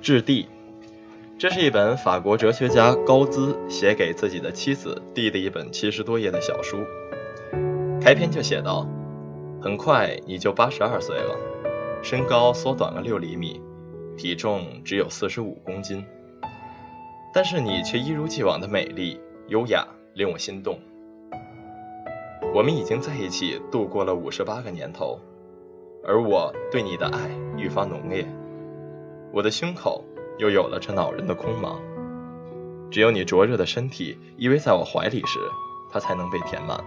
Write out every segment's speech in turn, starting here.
质地》，这是一本法国哲学家高兹写给自己的妻子蒂的一本七十多页的小书。开篇就写道：“很快你就八十二岁了，身高缩短了六厘米，体重只有四十五公斤，但是你却一如既往的美丽优雅，令我心动。我们已经在一起度过了五十八个年头。”而我对你的爱愈发浓烈，我的胸口又有了这恼人的空茫。只有你灼热的身体依偎在我怀里时，它才能被填满。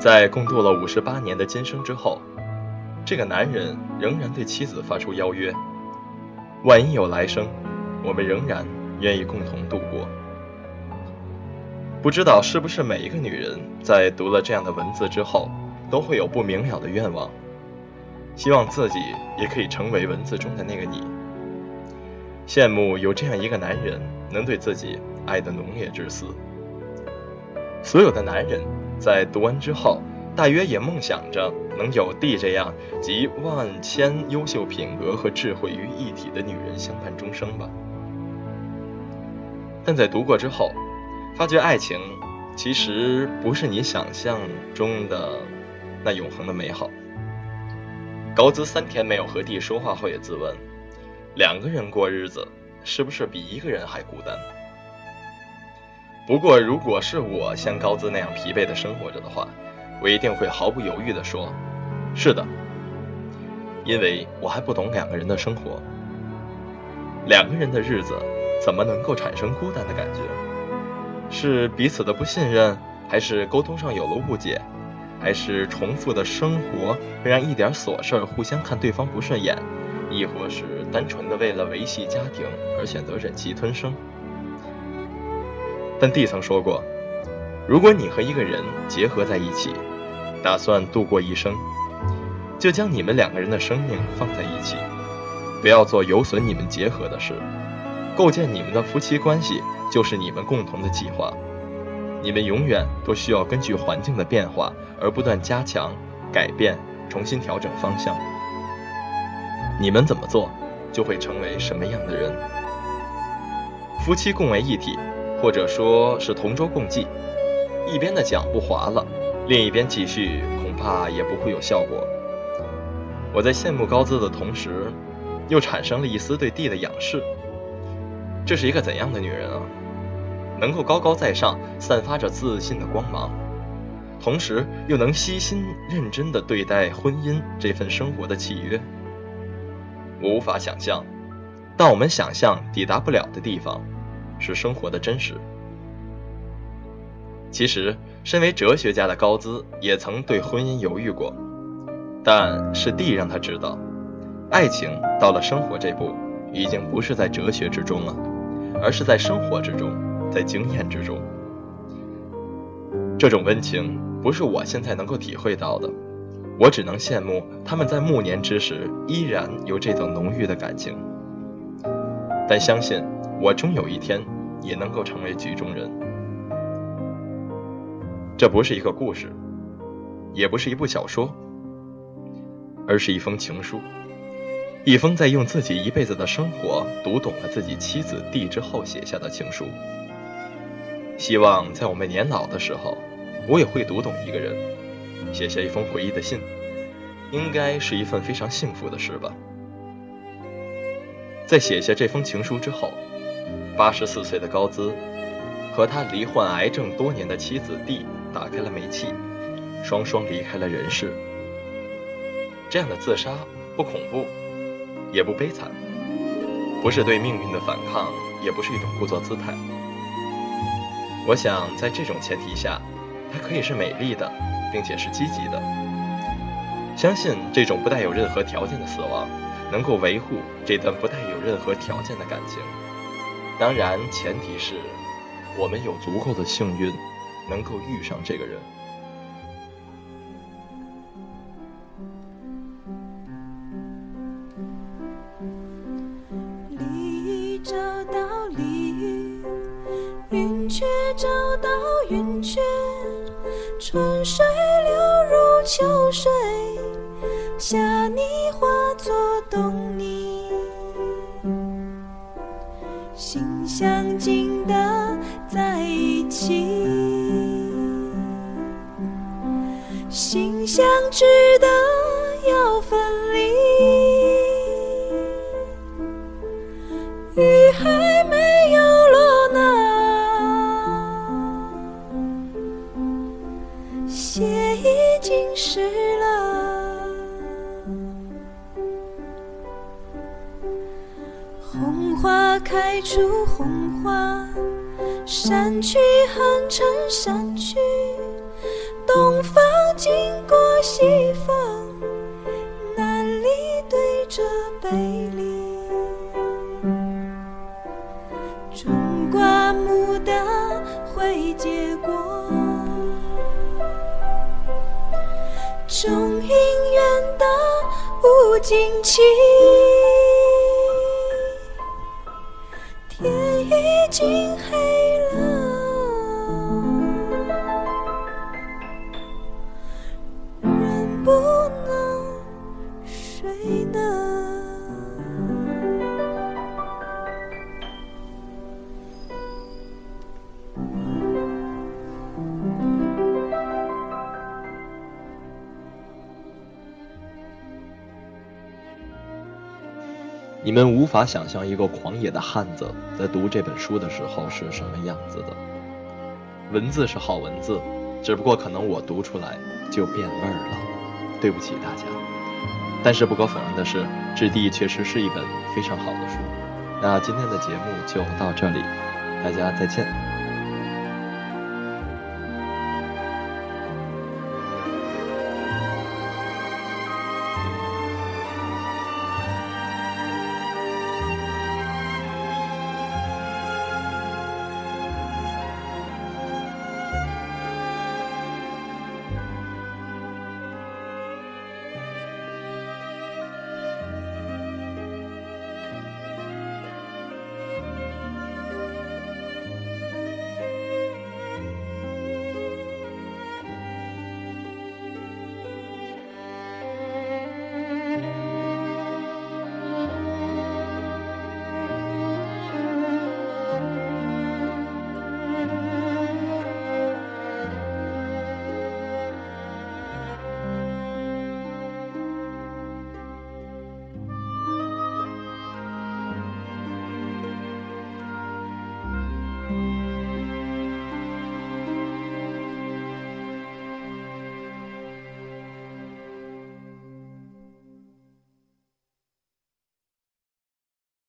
在共度了五十八年的今生之后，这个男人仍然对妻子发出邀约：万一有来生，我们仍然愿意共同度过。不知道是不是每一个女人在读了这样的文字之后。都会有不明了的愿望，希望自己也可以成为文字中的那个你。羡慕有这样一个男人，能对自己爱得浓烈至死。所有的男人在读完之后，大约也梦想着能有 D 这样集万千优秀品格和智慧于一体的女人相伴终生吧。但在读过之后，发觉爱情其实不是你想象中的。那永恒的美好。高兹三天没有和弟说话后，也自问：两个人过日子，是不是比一个人还孤单？不过，如果是我像高兹那样疲惫的生活着的话，我一定会毫不犹豫地说：是的，因为我还不懂两个人的生活。两个人的日子怎么能够产生孤单的感觉？是彼此的不信任，还是沟通上有了误解？还是重复的生活会让一点琐事儿互相看对方不顺眼，亦或是单纯的为了维系家庭而选择忍气吞声。但 D 曾说过，如果你和一个人结合在一起，打算度过一生，就将你们两个人的生命放在一起，不要做有损你们结合的事。构建你们的夫妻关系就是你们共同的计划。你们永远都需要根据环境的变化而不断加强、改变、重新调整方向。你们怎么做，就会成为什么样的人。夫妻共为一体，或者说是同舟共济，一边的桨不划了，另一边继续，恐怕也不会有效果。我在羡慕高姿的同时，又产生了一丝对地的仰视。这是一个怎样的女人啊？能够高高在上，散发着自信的光芒，同时又能悉心认真地对待婚姻这份生活的契约，我无法想象，但我们想象抵达不了的地方，是生活的真实。其实，身为哲学家的高兹也曾对婚姻犹豫过，但是 D 让他知道，爱情到了生活这步，已经不是在哲学之中了，而是在生活之中。在经验之中，这种温情不是我现在能够体会到的，我只能羡慕他们在暮年之时依然有这种浓郁的感情。但相信我终有一天也能够成为局中人。这不是一个故事，也不是一部小说，而是一封情书，一封在用自己一辈子的生活读懂了自己妻子地之后写下的情书。希望在我们年老的时候，我也会读懂一个人，写下一封回忆的信，应该是一份非常幸福的事吧。在写下这封情书之后，八十四岁的高兹和他罹患癌症多年的妻子蒂打开了煤气，双双离开了人世。这样的自杀不恐怖，也不悲惨，不是对命运的反抗，也不是一种故作姿态。我想，在这种前提下，它可以是美丽的，并且是积极的。相信这种不带有任何条件的死亡，能够维护这段不带有任何条件的感情。当然，前提是我们有足够的幸运，能够遇上这个人。秋水夏泥化作冬泥心相近的在一起心相知红花开出红花，山去横成山去。东方经过西方，南里对着北里，种瓜牡丹会结果，种姻缘的无尽期，你们无法想象一个狂野的汉子在读这本书的时候是什么样子的。文字是好文字，只不过可能我读出来就变味儿了，对不起大家。但是不可否认的是，《质地》确实是一本非常好的书。那今天的节目就到这里，大家再见。